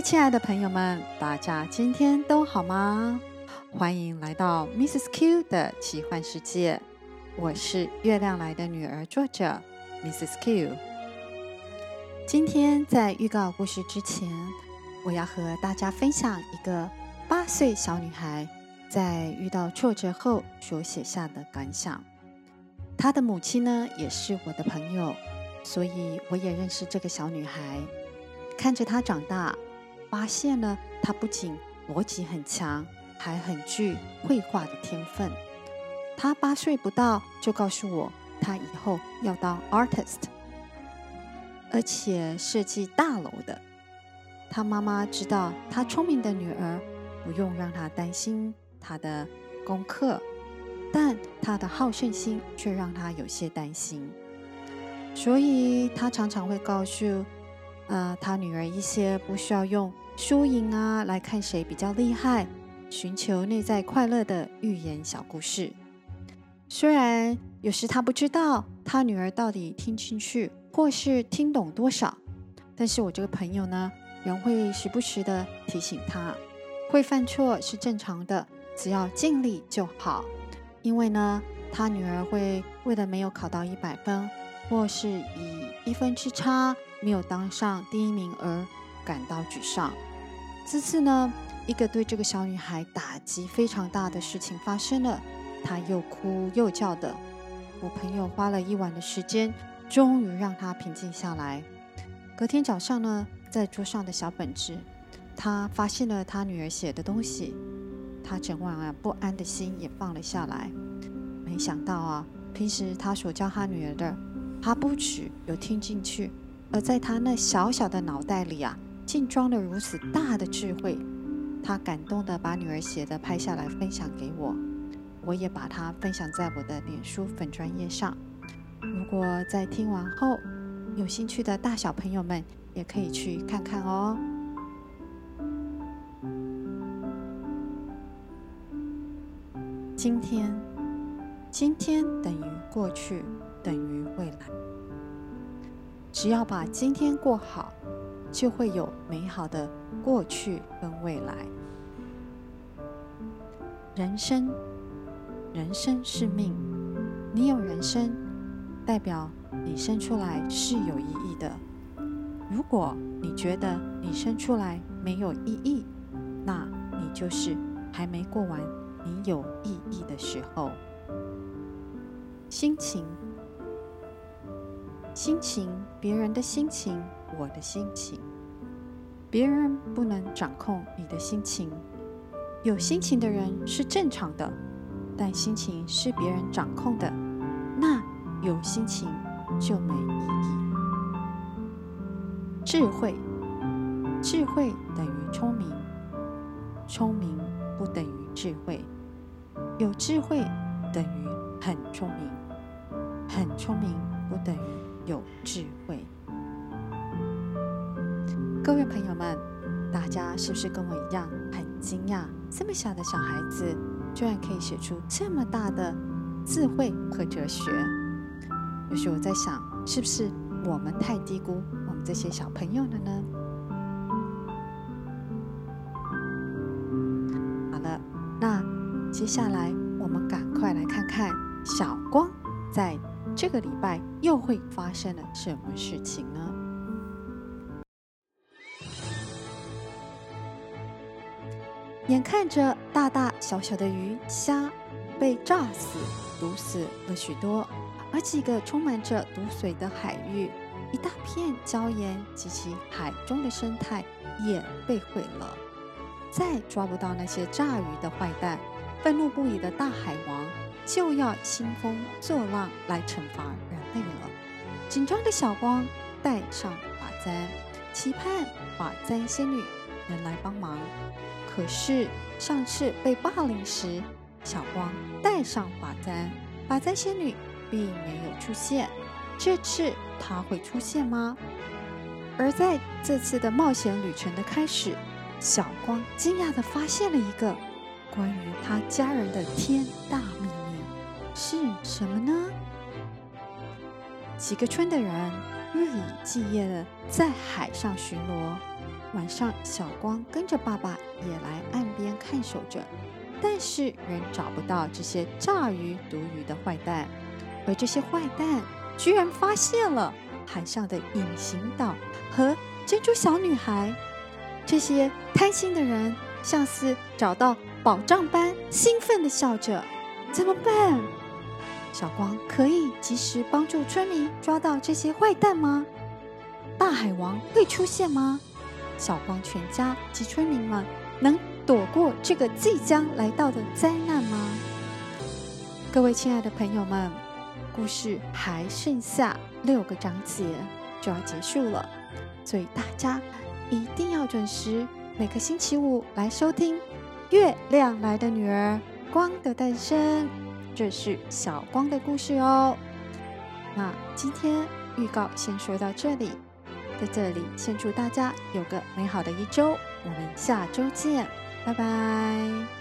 亲爱的朋友们，大家今天都好吗？欢迎来到 Mrs. Q 的奇幻世界。我是月亮来的女儿，作者 Mrs. Q。今天在预告故事之前，我要和大家分享一个八岁小女孩在遇到挫折后所写下的感想。她的母亲呢，也是我的朋友，所以我也认识这个小女孩。看着她长大。发现呢，他不仅逻辑很强，还很具绘画的天分。他八岁不到就告诉我，他以后要当 artist，而且设计大楼的。他妈妈知道他聪明的女儿，不用让他担心他的功课，但他的好胜心却让他有些担心。所以他常常会告诉。呃，他女儿一些不需要用输赢啊来看谁比较厉害，寻求内在快乐的寓言小故事。虽然有时他不知道他女儿到底听进去或是听懂多少，但是我这个朋友呢，仍会时不时的提醒他，会犯错是正常的，只要尽力就好。因为呢，他女儿会为了没有考到一百分，或是以一分之差。没有当上第一名而感到沮丧。这次呢，一个对这个小女孩打击非常大的事情发生了，她又哭又叫的。我朋友花了一晚的时间，终于让她平静下来。隔天早上呢，在桌上的小本子，他发现了他女儿写的东西，他整晚啊不安的心也放了下来。没想到啊，平时他所教他女儿的，他不只有听进去。而在他那小小的脑袋里啊，竟装了如此大的智慧。他感动地把女儿写的拍下来分享给我，我也把它分享在我的脸书粉专页上。如果在听完后有兴趣的大小朋友们，也可以去看看哦。今天，今天等于过去，等于未来。只要把今天过好，就会有美好的过去跟未来。人生，人生是命，你有人生，代表你生出来是有意义的。如果你觉得你生出来没有意义，那你就是还没过完你有意义的时候。心情。心情，别人的心情，我的心情，别人不能掌控你的心情。有心情的人是正常的，但心情是别人掌控的，那有心情就没意义。智慧，智慧等于聪明，聪明不等于智慧，有智慧等于很聪明，很聪明不等于。有智慧，各位朋友们，大家是不是跟我一样很惊讶？这么小的小孩子，居然可以写出这么大的智慧和哲学？有时我在想，是不是我们太低估我们这些小朋友了呢？好了，那接下来我们赶快来看看小光在。这个礼拜又会发生了什么事情呢？眼看着大大小小的鱼虾被炸死、毒死了许多，而几个充满着毒水的海域，一大片礁岩及其海中的生态也被毁了。再抓不到那些炸鱼的坏蛋，愤怒不已的大海王。就要兴风作浪来惩罚人类了。紧张的小光带上发簪，期盼发簪仙女能来帮忙。可是上次被霸凌时，小光带上发簪，发簪仙女并没有出现。这次她会出现吗？而在这次的冒险旅程的开始，小光惊讶地发现了一个关于他家人的天大秘密。是什么呢？几个村的人日以继夜的在海上巡逻，晚上，小光跟着爸爸也来岸边看守着，但是仍找不到这些炸鱼毒鱼的坏蛋，而这些坏蛋居然发现了海上的隐形岛和珍珠小女孩。这些贪心的人像是找到宝藏般兴奋地笑着：“怎么办？小光可以及时帮助村民抓到这些坏蛋吗？大海王会出现吗？小光全家及村民们能躲过这个即将来到的灾难吗？”各位亲爱的朋友们，故事还剩下六个章节就要结束了，所以大家一定要准时每个星期五来收听《月亮来的女儿光的诞生》，这是小光的故事哦。那今天预告先说到这里，在这里先祝大家有个美好的一周，我们下周见，拜拜。